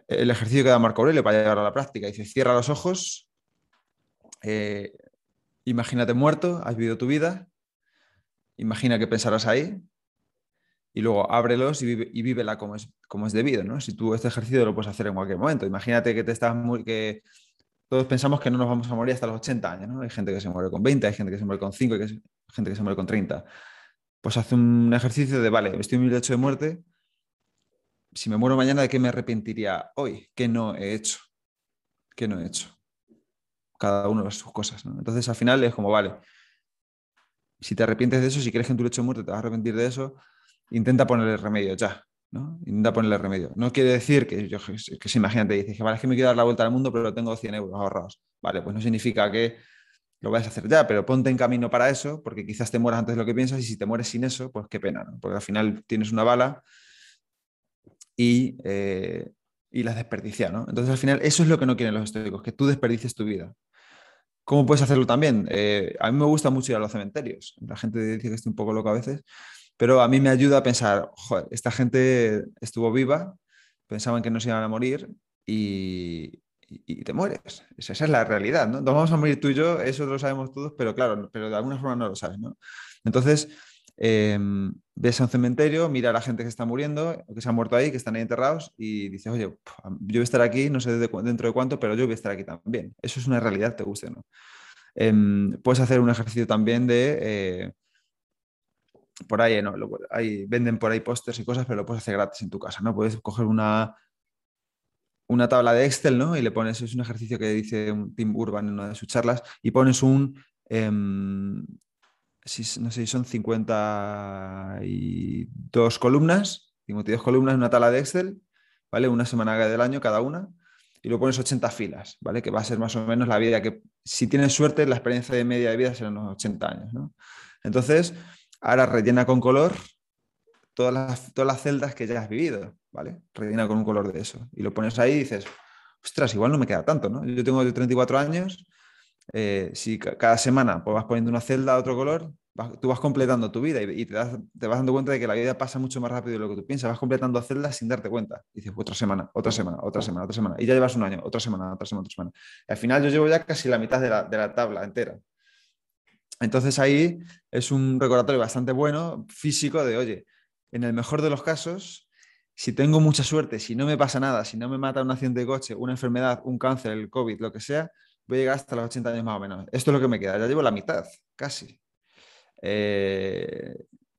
el ejercicio que da Marco Aurelio para llevarlo a la práctica. Dice, cierra los ojos, eh, imagínate muerto, has vivido tu vida, imagina que pensarás ahí y luego ábrelos y, vive, y vívela como es, como es debido, ¿no? Si tú este ejercicio lo puedes hacer en cualquier momento. Imagínate que te estás muy, que todos pensamos que no nos vamos a morir hasta los 80 años, ¿no? Hay gente que se muere con 20, hay gente que se muere con 5, hay gente que se muere con 30. Pues hace un ejercicio de, vale, estoy en mi lecho de muerte, si me muero mañana, ¿de qué me arrepentiría hoy? ¿Qué no he hecho? ¿Qué no he hecho? Cada uno de sus cosas, ¿no? Entonces al final es como, vale, si te arrepientes de eso, si crees que en tu lecho de muerte te vas a arrepentir de eso, intenta ponerle remedio ya, ¿no? Intenta ponerle remedio. No quiere decir que, yo, que, se imagínate, dices que vale, es que me quiero dar la vuelta al mundo, pero tengo 100 euros ahorrados. Vale, pues no significa que lo vayas a hacer ya, pero ponte en camino para eso, porque quizás te mueras antes de lo que piensas y si te mueres sin eso, pues qué pena, ¿no? Porque al final tienes una bala y, eh, y las desperdicias, ¿no? Entonces al final eso es lo que no quieren los estoicos, que tú desperdicies tu vida. ¿Cómo puedes hacerlo también? Eh, a mí me gusta mucho ir a los cementerios. La gente dice que estoy un poco loco a veces, pero a mí me ayuda a pensar, joder, esta gente estuvo viva, pensaban que no se iban a morir y, te mueres. Esa, es la realidad, ¿no? Nos vamos a morir tú y yo, eso lo sabemos todos, pero claro, pero de alguna forma no lo sabes, ¿no? Entonces, em, ves a un cementerio, mira a la gente que está muriendo, que se ha muerto ahí, que están ahí enterrados, y dices, oye, yo voy a estar aquí, no sé dentro de cuánto, pero yo voy a estar aquí también. Eso es una realidad, te guste, ¿no? Em, puedes hacer un ejercicio también de eh, por ahí, ¿no? venden por ahí pósters y cosas, pero lo puedes hacer gratis en tu casa, ¿no? Puedes coger una, una tabla de Excel, ¿no? Y le pones, es un ejercicio que dice un Tim Urban en una de sus charlas, y pones un, em, si, no sé si son 52 columnas, 52 columnas en una tabla de Excel, ¿vale? Una semana del año cada una, y lo pones 80 filas, ¿vale? Que va a ser más o menos la vida que, si tienes suerte, la experiencia de media de vida serán unos 80 años, ¿no? Entonces, Ahora rellena con color todas las, todas las celdas que ya has vivido, ¿vale? Rellena con un color de eso. Y lo pones ahí y dices, ostras, igual no me queda tanto, ¿no? Yo tengo 34 años, eh, si cada semana pues, vas poniendo una celda de otro color, tú vas completando tu vida y, te, vas dando cuenta de que la vida pasa mucho más rápido de lo que tú piensas, vas completando celdas sin darte cuenta. Y dices, otra semana, otra semana, otra semana, otra semana. Y ya llevas un año, otra semana, otra semana, otra semana. Al final yo llevo ya casi la mitad de la, de la tabla entera. Entonces ahí es un recordatorio bastante bueno, físico, de, oye, en el mejor de los casos, si tengo mucha suerte, si no me pasa nada, si no me mata un accidente de coche, una enfermedad, un cáncer, el COVID, lo que sea, voy a llegar hasta los 80 años más o menos. Esto es lo que me queda, ya llevo la mitad, casi. Eh,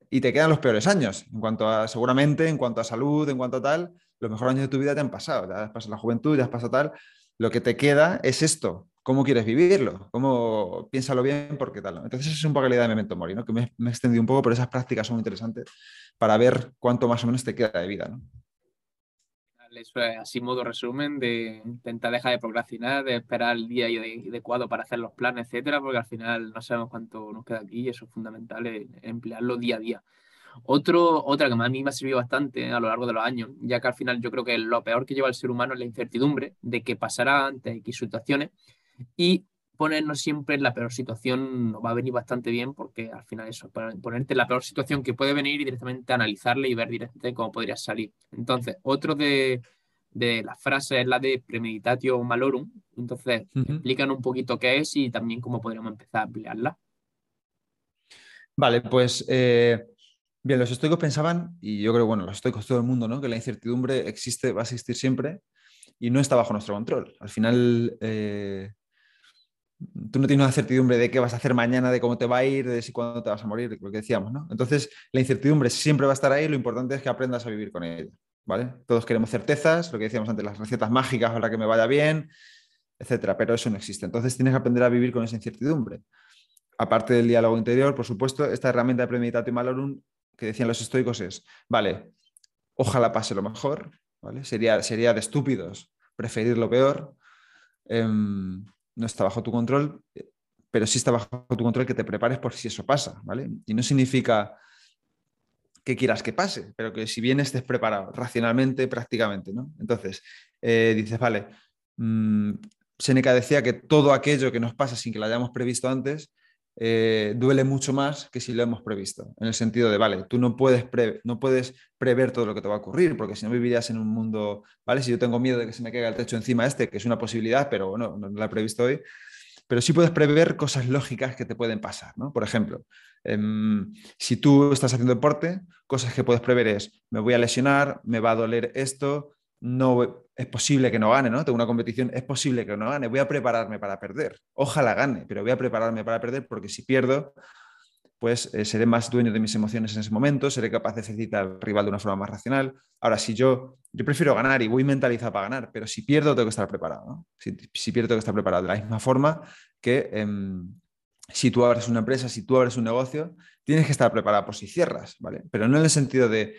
y te quedan los peores años, en cuanto a, seguramente, en cuanto a salud, en cuanto a tal, los mejores años de tu vida te han pasado, ya has pasado la juventud, ya has pasado tal. Lo que te queda es esto, cómo quieres vivirlo, cómo piénsalo bien, porque tal. Entonces, es un poco la idea de Memento Mori, ¿no? que me, me, he extendido un poco, pero esas prácticas son interesantes para ver cuánto más o menos te queda de vida. ¿no? Así modo resumen de intentar dejar de procrastinar, de esperar el día adecuado para hacer los planes, etcétera, porque al final no sabemos cuánto nos queda aquí y eso es fundamental, emplearlo día a día. Otra que a mí me ha servido bastante a lo largo de los años, ya que al final yo creo que lo peor que lleva el ser humano es la incertidumbre de que pasará ante X situaciones y ponernos siempre en la peor situación nos va a venir bastante bien porque al final eso, ponerte en la peor situación que puede venir y directamente analizarle y ver directamente cómo podría salir. Entonces, otro de, las frases es la de premeditatio malorum. Entonces, explican un poquito qué es y también cómo podríamos empezar a emplearla. Vale, pues eh, bien, los estoicos pensaban, y yo creo, bueno, los estoicos, todo el mundo, ¿no? Que la incertidumbre existe, va a existir siempre y no está bajo nuestro control. Al final, eh, tú no tienes una certidumbre de qué vas a hacer mañana, de cómo te va a ir, de si cuándo te vas a morir, lo que decíamos, ¿no? Entonces, la incertidumbre siempre va a estar ahí, lo importante es que aprendas a vivir con ella, ¿vale? Todos queremos certezas, lo que decíamos antes, las recetas mágicas para que me vaya bien, etcétera, pero eso no existe. Entonces tienes que aprender a vivir con esa incertidumbre. Aparte del diálogo interior, por supuesto, esta herramienta de premeditatio malorum que decían los estoicos es, vale, ojalá pase lo mejor, ¿vale? Sería, sería de estúpidos preferir lo peor, em, no está bajo tu control, pero sí está bajo tu control que te prepares por si eso pasa, ¿vale? Y no significa que quieras que pase, pero que si bien estés preparado racionalmente, prácticamente, ¿no? Entonces, eh, dices, vale, mmm, Seneca decía que todo aquello que nos pasa sin que lo hayamos previsto antes eh, duele mucho más que si lo hemos previsto, en el sentido de, vale, tú no puedes, no puedes prever todo lo que te va a ocurrir, porque si no vivirías en un mundo, ¿vale? Si yo tengo miedo de que se me caiga el techo encima este, que es una posibilidad, pero bueno, no lo he previsto hoy, pero sí puedes prever cosas lógicas que te pueden pasar, ¿no? Por ejemplo, em, si tú estás haciendo deporte, cosas que puedes prever es, me voy a lesionar, me va a doler esto, no es posible que no gane, ¿no? Tengo una competición, es posible que no gane, voy a prepararme para perder. Ojalá gane, pero voy a prepararme para perder porque si pierdo, pues eh, seré más dueño de mis emociones en ese momento, seré capaz de felicitar al rival de una forma más racional. Ahora, si yo, yo prefiero ganar y voy mentalizado para ganar, pero si pierdo, tengo que estar preparado. Si, pierdo, tengo que estar preparado. De la misma forma que em, si tú abres una empresa, si tú abres un negocio, tienes que estar preparado por si cierras, ¿vale? Pero no en el sentido de...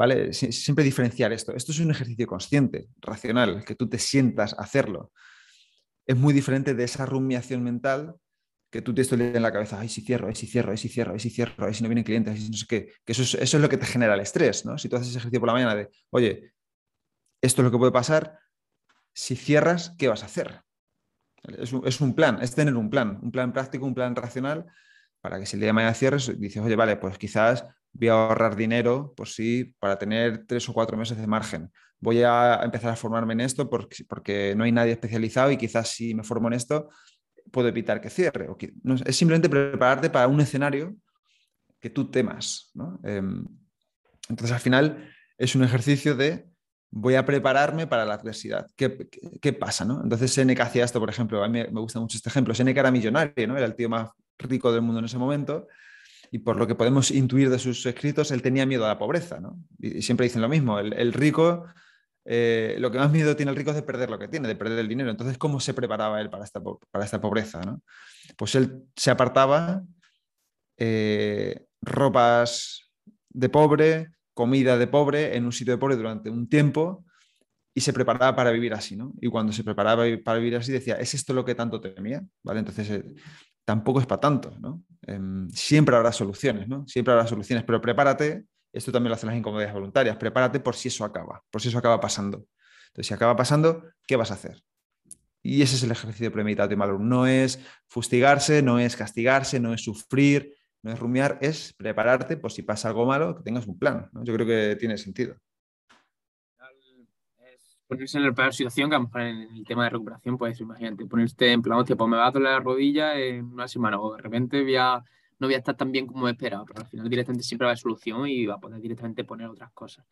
¿vale? Siempre diferenciar esto. Esto es un ejercicio consciente, racional, que tú te sientas a hacerlo. Es muy diferente de esa rumiación mental que tú te esto en la cabeza, ay, si cierro, ay, si cierro, ay, si cierro, ay, si cierro, ay, si no vienen clientes, ay, no sé qué, que eso es, eso es lo que te genera el estrés, ¿no? Si tú haces ese ejercicio por la mañana de, oye, esto es lo que puede pasar, si cierras, ¿qué vas a hacer? Es un, es un plan, es tener un plan, un plan práctico, un plan racional, para que si el día de mañana cierres, dices, oye, vale, pues quizás voy a ahorrar dinero, por sí, para tener tres o cuatro meses de margen. Voy a empezar a formarme en esto porque, porque no hay nadie especializado y quizás si me formo en esto puedo evitar que cierre. O es simplemente prepararte para un escenario que tú temas. Em, entonces, al final, es un ejercicio de voy a prepararme para la adversidad. ¿Qué, pasa? ¿no? Entonces, Seneca hacía esto, por ejemplo, a mí me gusta mucho este ejemplo. Seneca era millonario, ¿no? era el tío más rico del mundo en ese momento y por lo que podemos intuir de sus escritos, él tenía miedo a la pobreza, ¿no? Y, siempre dicen lo mismo, el, rico, eh, lo que más miedo tiene el rico es de perder lo que tiene, de perder el dinero. Entonces, ¿cómo se preparaba él para esta, para esta pobreza? ¿no? Pues él se apartaba eh, ropas de pobre, comida de pobre en un sitio de pobre durante un tiempo y se preparaba para vivir así, ¿no? Y cuando se preparaba para vivir así decía, ¿es esto lo que tanto temía? ¿Vale? Entonces, eh, tampoco es para tanto, ¿no? Em, siempre habrá soluciones, ¿no? Siempre habrá soluciones, pero prepárate, esto también lo hacen las incomodidades voluntarias, prepárate por si eso acaba, por si eso acaba pasando. Entonces, si acaba pasando, ¿qué vas a hacer? Y ese es el ejercicio premeditado y malum. No es fustigarse, no es castigarse, no es sufrir, no es rumiar, es prepararte por si pasa algo malo, que tengas un plan. Yo creo que tiene sentido ponerse en la peor situación que en el tema de recuperación, pues imagínate, ponerse en plan, hostia, pues me va a doler la rodilla en una semana o de repente voy a, no voy a estar tan bien como me esperaba, pero al final directamente siempre va a haber solución y va a poder directamente poner otras cosas.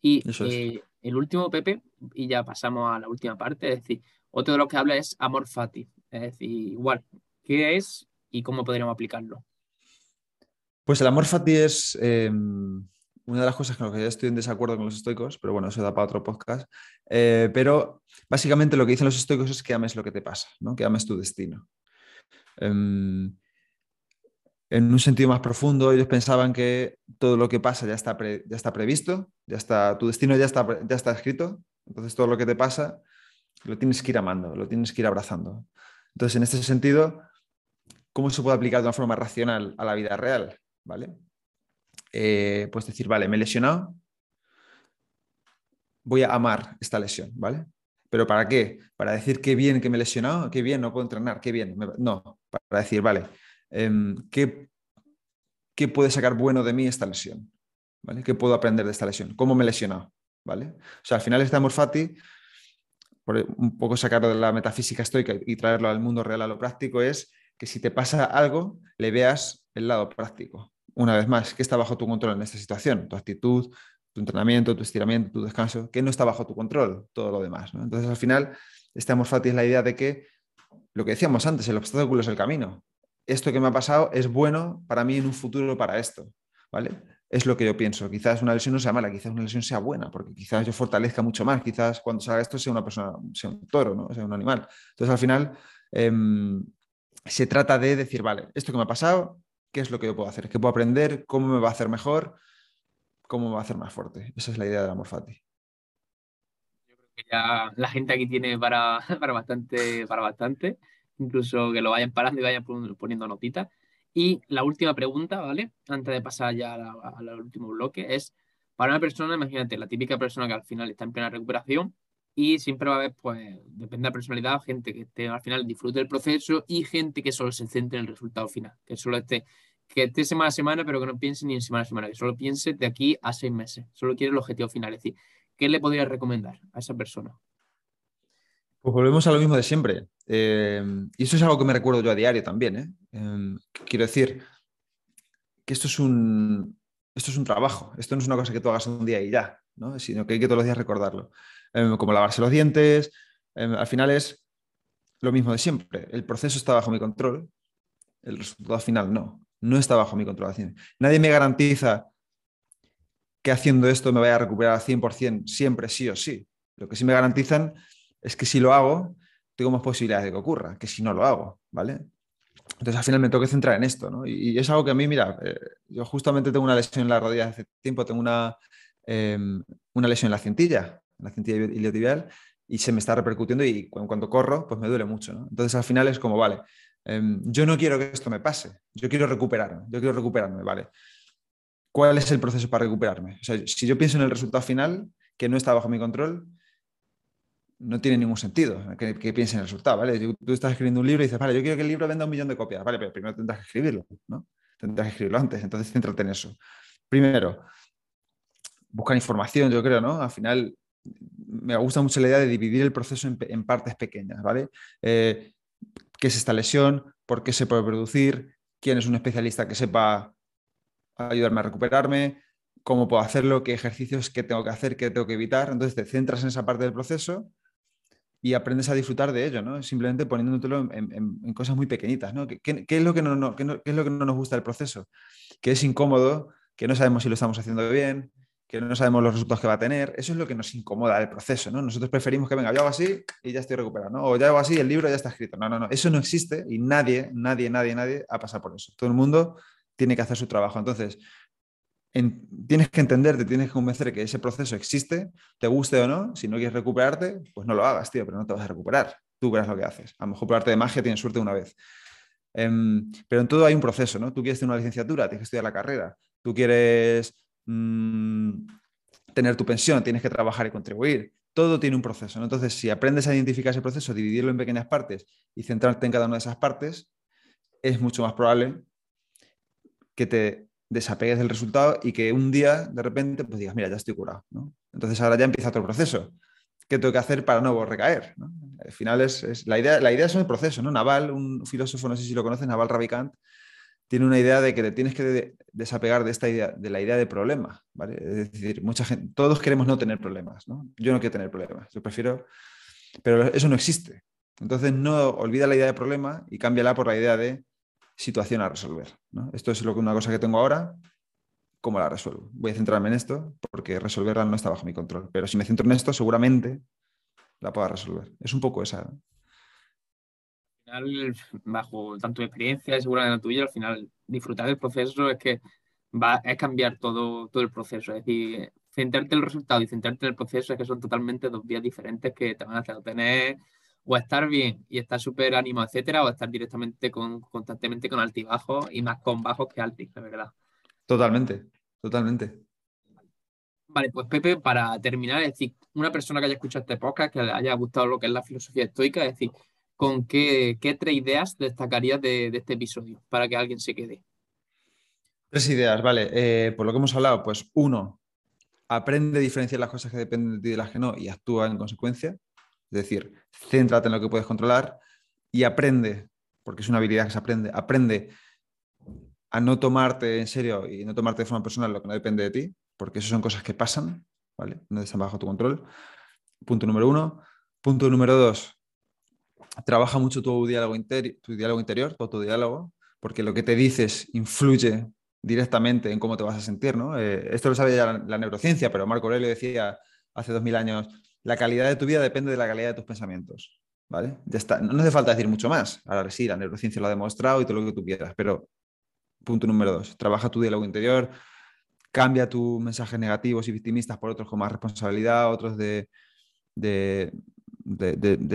Y eh, el último, Pepe, y ya pasamos a la última parte, es decir, otro de los que habla es amor fati, es decir, igual, ¿qué es y cómo podríamos aplicarlo? Pues el amor fati es... Em, una de las cosas con las que ya estoy en desacuerdo con los estoicos, pero bueno, eso da para otro podcast. Eh, pero básicamente lo que dicen los estoicos es que ames lo que te pasa, ¿no? que ames tu destino. Em, en un sentido más profundo, ellos pensaban que todo lo que pasa ya está, ya está previsto, ya está, tu destino ya está, ya está escrito, entonces todo lo que te pasa lo tienes que ir amando, lo tienes que ir abrazando. Entonces, en este sentido, ¿cómo se puede aplicar de una forma racional a la vida real? ¿Vale? Eh, pues decir, vale, me he lesionado, voy a amar esta lesión, ¿vale? ¿Pero para qué? Para decir qué bien que me he lesionado, qué bien, no puedo entrenar, qué bien. No, para decir, vale, em, ¿qué, ¿qué, puede sacar bueno de mí esta lesión? ¿Vale? ¿Qué puedo aprender de esta lesión? ¿Cómo me he lesionado? ¿Vale? O sea, al final amor fati, por un poco sacarlo de la metafísica estoica y traerlo al mundo real, a lo práctico, es que si te pasa algo, le veas el lado práctico una vez más, ¿qué está bajo tu control en esta situación? Tu actitud, tu entrenamiento, tu estiramiento, tu descanso, ¿qué no está bajo tu control? Todo lo demás. Entonces, al final, este amor fati es la idea de que lo que decíamos antes, el obstáculo es el camino. Esto que me ha pasado es bueno para mí en un futuro para esto. ¿vale? es lo que yo pienso. Quizás una lesión no sea mala, quizás una lesión sea buena, porque quizás yo fortalezca mucho más, quizás cuando salga esto sea una persona, sea un toro, ¿no? sea un animal. Entonces al final em, se trata de decir, vale, esto que me ha pasado, ¿qué es lo que yo puedo hacer? ¿Qué puedo aprender? ¿Cómo me va a hacer mejor? ¿Cómo me va a hacer más fuerte? Esa es la idea del amor fati. Yo creo que ya la gente aquí tiene para, para, bastante, para bastante, incluso que lo vayan parando y vayan poniendo notitas. Y la última pregunta, ¿vale? Antes de pasar ya al último bloque, es para una persona, imagínate, la típica persona que al final está en plena recuperación y siempre va a haber, pues, depende de la personalidad, gente que al final disfrute del proceso y gente que solo se centre en el resultado final, que solo esté, que esté semana a semana, pero que no piense ni en semana a semana, que solo piense de aquí a seis meses, solo quiere el objetivo final. Es decir, ¿qué le podría recomendar a esa persona? Pues volvemos a lo mismo de siempre. Eh, y eso es algo que me recuerdo yo a diario también. ¿eh? Em, quiero decir que esto es, un, esto es un trabajo. Esto no es una cosa que tú hagas un día y ya, ¿no? sino que hay que todos los días recordarlo. Em, como lavarse los dientes. Em, al final es lo mismo de siempre. El proceso está bajo mi control. El resultado final no. No está bajo mi control. Nadie me garantiza que haciendo esto me vaya a recuperar al 100% siempre, sí o sí. Lo que sí me garantizan es que si lo hago, tengo más posibilidades de que ocurra, que si no lo hago, ¿vale? Entonces al final me tengo que centrar en esto, ¿no? Y, es algo que a mí, mira, eh, yo justamente tengo una lesión en la rodilla hace tiempo, tengo una, em, una lesión en la cintilla, en la cintilla iliotibial, y se me está repercutiendo y cuando, corro, pues me duele mucho. Entonces al final es como, vale, em, yo no quiero que esto me pase, yo quiero recuperarme, yo quiero recuperarme, ¿vale? ¿Cuál es el proceso para recuperarme? O sea, si yo pienso en el resultado final, que no está bajo mi control, no tiene ningún sentido que, que piense en el resultado, ¿vale? Tú estás escribiendo un libro y dices, vale, yo quiero que el libro venda un millón de copias, ¿vale? Pero primero tendrás que escribirlo, ¿no? Tendrás que escribirlo antes, entonces céntrate en eso. Primero, buscar información, yo creo, ¿no? Al final, me gusta mucho la idea de dividir el proceso en, partes pequeñas, ¿vale? Eh, ¿Qué es esta lesión? ¿Por qué se puede producir? ¿Quién es un especialista que sepa ayudarme a recuperarme? ¿Cómo puedo hacerlo? ¿Qué ejercicios qué tengo que hacer? ¿Qué tengo que evitar? Entonces te centras en esa parte del proceso y aprendes a disfrutar de ello, ¿no? Simplemente poniéndotelo en, cosas muy pequeñitas, ¿no? ¿Qué, es lo que no, qué es lo que no nos gusta del proceso? Que es incómodo, que no sabemos si lo estamos haciendo bien, que no sabemos los resultados que va a tener. Eso es lo que nos incomoda del proceso, ¿no? Nosotros preferimos que venga, yo hago así y ya estoy recuperado. O ya hago así el libro ya está escrito. No, no, no. Eso no existe y nadie, nadie, nadie, nadie ha pasado por eso. Todo el mundo tiene que hacer su trabajo. Entonces, tienes que entenderte, tienes que convencer que ese proceso existe, te guste o no. Si no quieres recuperarte, pues no lo hagas, tío, pero no te vas a recuperar. Tú verás lo que haces. A lo mejor por arte de magia tienes suerte una vez. Em, pero en todo hay un proceso, ¿no? Tú quieres tener una licenciatura, tienes que estudiar la carrera. Tú quieres mm, tener tu pensión, tienes que trabajar y contribuir. Todo tiene un proceso, ¿no? Entonces, si aprendes a identificar ese proceso, dividirlo en pequeñas partes y centrarte en cada una de esas partes, es mucho más probable que te desapegues del resultado y que un día de repente pues digas, mira, ya estoy curado. Entonces ahora ya empieza otro proceso. ¿Qué tengo que hacer para no recaer? Al final es, la, idea, la idea es un proceso. ¿no? Naval, un filósofo, no sé si lo conoces, Naval Ravikant, tiene una idea de que te tienes que desapegar de esta idea, de la idea de problema. ¿vale? Es decir, mucha gente, todos queremos no tener problemas. ¿no? Yo no quiero tener problemas. Yo prefiero, pero eso no existe. Entonces no olvida la idea de problema y cámbiala por la idea de situación a resolver. Esto es lo que, una cosa que tengo ahora, ¿cómo la resuelvo? Voy a centrarme en esto porque resolverla no está bajo mi control. Pero si me centro en esto, seguramente la pueda resolver. Es un poco esa. Al final, bajo tanto experiencia y segura de la tuya, al final disfrutar del proceso es que va, es cambiar todo, todo el proceso. Es decir, centrarte en el resultado y centrarte en el proceso es que son totalmente dos vías diferentes que te van a hacer tener o estar bien y estar súper ánimo, etcétera, o estar directamente con, constantemente con altibajos y más con bajos que altos, la verdad. Totalmente, totalmente. Vale, pues Pepe, para terminar, es decir, una persona que haya escuchado este podcast, que le haya gustado lo que es la filosofía estoica, es decir, ¿con qué, tres ideas destacarías de, este episodio para que alguien se quede? Tres ideas, vale. Eh, por lo que hemos hablado, pues uno, aprende a diferenciar las cosas que dependen de ti de las que no y actúa en consecuencia. Es decir, céntrate en lo que puedes controlar y aprende, porque es una habilidad que se aprende, aprende a no tomarte en serio y no tomarte de forma personal lo que no depende de ti, porque eso son cosas que pasan, ¿vale? No están bajo tu control. Punto número uno. Punto número dos, trabaja mucho tu diálogo, tu diálogo interior, tu diálogo, porque lo que te dices influye directamente en cómo te vas a sentir, ¿no? Eh, esto lo sabe ya la, neurociencia, pero Marco Aurelio decía hace dos mil años, la calidad de tu vida depende de la calidad de tus pensamientos, ¿vale? Ya está, no hace falta decir mucho más. Ahora sí, la neurociencia lo ha demostrado y todo lo que tú quieras, pero punto número dos, trabaja tu diálogo interior, cambia tus mensajes negativos y victimistas por otros con más responsabilidad, otros de, de,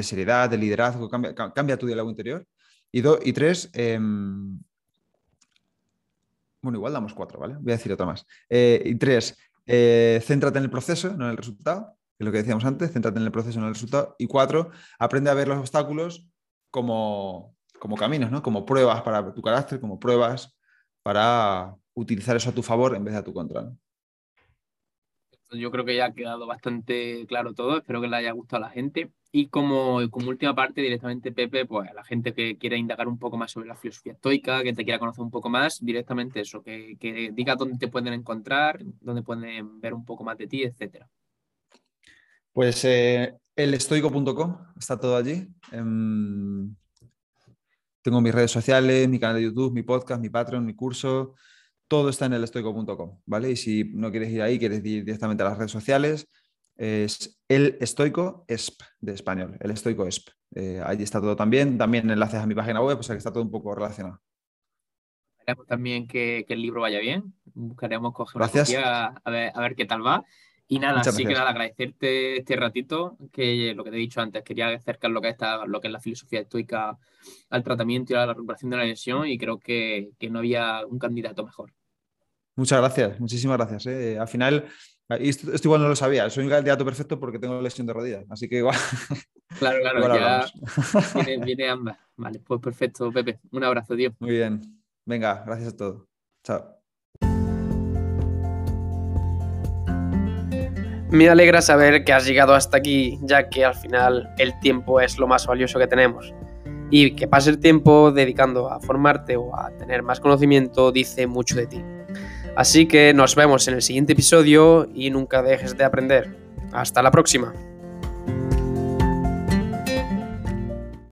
seriedad, de liderazgo, cambia, tu diálogo interior. Y, y tres, em, bueno, igual damos cuatro, ¿vale? Voy a decir otra más. Eh, y tres, eh, céntrate en el proceso, no en el resultado, que es lo que decíamos antes, céntrate en el proceso, no en el resultado. Y cuatro, aprende a ver los obstáculos como, como caminos, ¿no? Como pruebas para tu carácter, como pruebas para utilizar eso a tu favor en vez de a tu contra. Yo creo que ya ha quedado bastante claro todo, espero que le haya gustado a la gente. Y como, como última parte, directamente, Pepe, pues a la gente que quiera indagar un poco más sobre la filosofía estoica, que te quiera conocer un poco más, directamente eso, que, que diga dónde te pueden encontrar, dónde pueden ver un poco más de ti, etcétera. Pues eh, elestoico.com, está todo allí. Em, tengo mis redes sociales, mi canal de YouTube, mi podcast, mi Patreon, mi curso. Todo está en elestoico.com, ¿vale? Y si no quieres ir ahí, quieres ir directamente a las redes sociales, es el estoico ESP de español, el estoico ESP. Eh, ahí está todo también, también enlaces a mi página web, o sea que está todo un poco relacionado. Esperemos también que, el libro vaya bien, buscaremos coger Gracias. una a ver, a ver qué tal va. Y nada, así que nada, agradecerte este ratito, que lo que te he dicho antes, quería acercar lo que, está, lo que es la filosofía estoica al tratamiento y a la recuperación de la lesión y creo que, que no había un candidato mejor. Muchas gracias, muchísimas gracias. ¿eh? Al final, esto, igual no lo sabía, soy un candidato perfecto porque tengo lesión de rodilla, así que igual. Claro, claro, ya viene, viene, ambas. Vale, pues perfecto, Pepe. Un abrazo, tío. Muy bien. Venga, gracias a todos. Chao. Me alegra saber que has llegado hasta aquí, ya que al final el tiempo es lo más valioso que tenemos. Y que pase el tiempo dedicando a formarte o a tener más conocimiento dice mucho de ti. Así que nos vemos en el siguiente episodio y nunca dejes de aprender. Hasta la próxima.